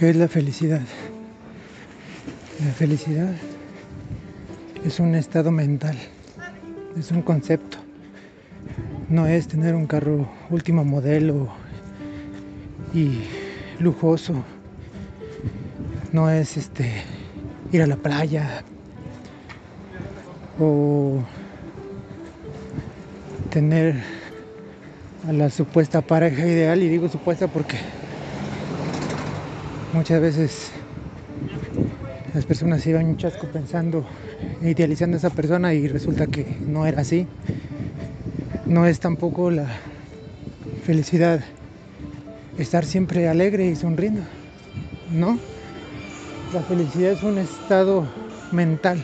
¿Qué es la felicidad? La felicidad es un estado mental, es un concepto. No es tener un carro último modelo y lujoso. No es este ir a la playa o tener a la supuesta pareja ideal y digo supuesta porque muchas veces las personas iban un chasco pensando idealizando a esa persona y resulta que no era así. No es tampoco la felicidad estar siempre alegre y sonriendo no la felicidad es un estado mental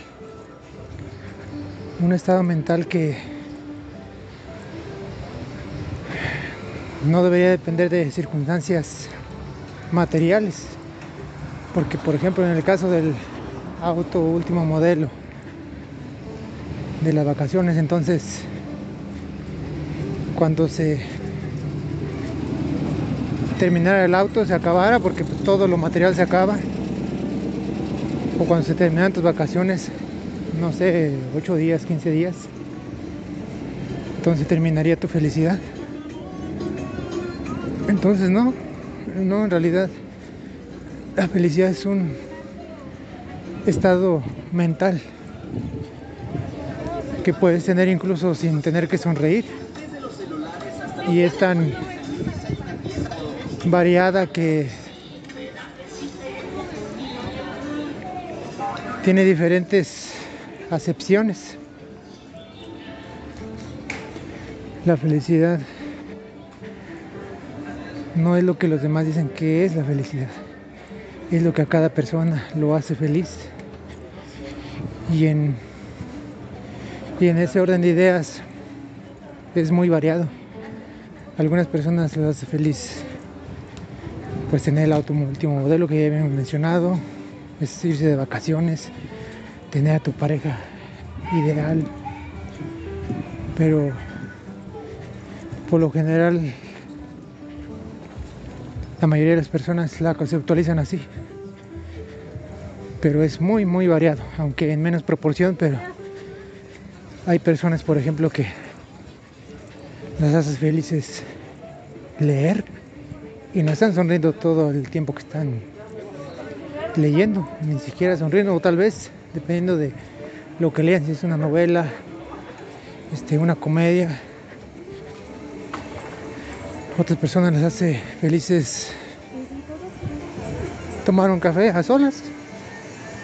un estado mental que no debería depender de circunstancias materiales. Porque, por ejemplo, en el caso del auto último modelo de las vacaciones, entonces, cuando se terminara el auto, se acabara, porque todo lo material se acaba, o cuando se terminan tus vacaciones, no sé, 8 días, 15 días, entonces terminaría tu felicidad. Entonces no, no, en realidad la felicidad es un estado mental que puedes tener incluso sin tener que sonreír. Y es tan variada que tiene diferentes acepciones. La felicidad no es lo que los demás dicen que es la felicidad. Es lo que a cada persona lo hace feliz. Y en, y en ese orden de ideas es muy variado. Algunas personas les hace feliz pues tener el auto último modelo que ya habíamos mencionado, es irse de vacaciones, tener a tu pareja ideal. Pero por lo general la mayoría de las personas la conceptualizan así. Pero es muy, muy variado, aunque en menos proporción, pero hay personas, por ejemplo, que las haces felices leer y no están sonriendo todo el tiempo que están leyendo, ni siquiera sonriendo, o tal vez, dependiendo de lo que lean, si es una novela, este, una comedia, otras personas les hace felices tomar un café a solas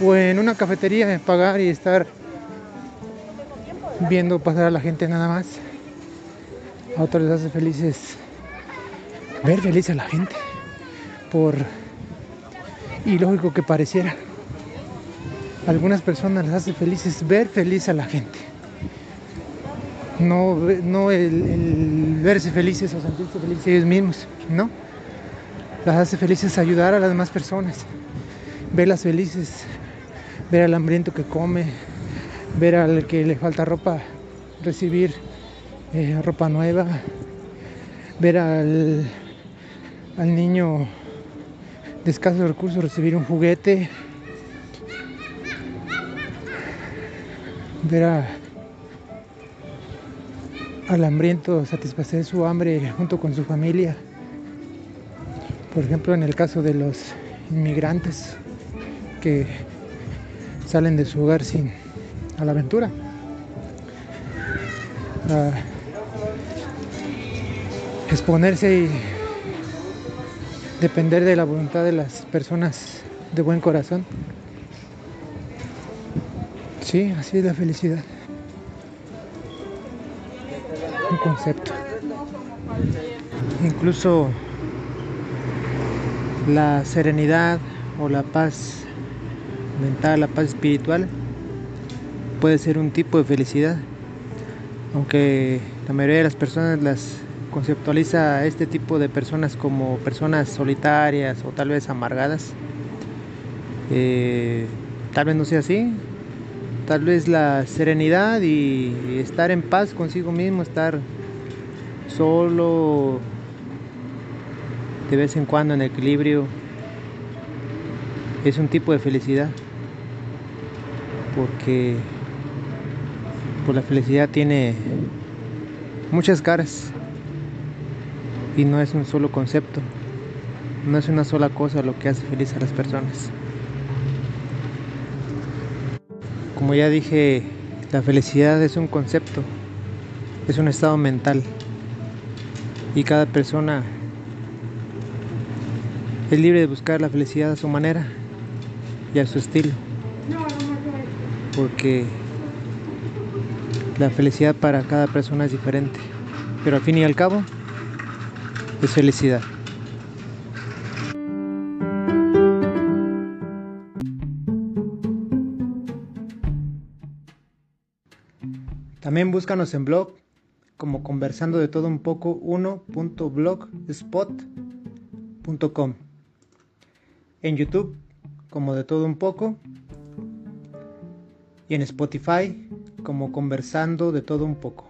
o en una cafetería pagar y estar viendo pasar a la gente nada más. A otros les hace felices ver feliz a la gente por ilógico que pareciera. A algunas personas les hace felices ver feliz a la gente no, no el, verse felices o sentirse felices ellos mismos, ¿no? Las hace felices ayudar a las demás personas, verlas felices, ver al hambriento que come, ver al que le falta ropa, recibir eh, ropa nueva, ver al, al niño de escasos recursos recibir un juguete, ver a al hambriento satisfacer su hambre junto con su familia. Por ejemplo, en el caso de los inmigrantes que salen de su hogar sin a la aventura. exponerse y depender de la voluntad de las personas de buen corazón. Sí, así es la felicidad. Concepto. Incluso la serenidad o la paz mental, la paz espiritual puede ser un tipo de felicidad. Aunque la mayoría de las personas las conceptualiza este tipo de personas como personas solitarias o tal vez amargadas. Eh, tal vez no sea así, tal vez la serenidad y estar en paz consigo mismo, estar solo de vez en cuando en equilibrio es un tipo de felicidad porque pues la felicidad tiene muchas caras y no es un solo concepto, no es una sola cosa lo que hace feliz a las personas. Como ya dije, la felicidad es un concepto, es un estado mental y cada persona es libre de buscar la felicidad a su manera y a su estilo. Porque la felicidad para cada persona es diferente, pero al fin y al cabo es felicidad. También búscanos en blog como conversando de todo un poco 1.blogspot.com. En YouTube como de todo un poco. Y en Spotify como conversando de todo un poco.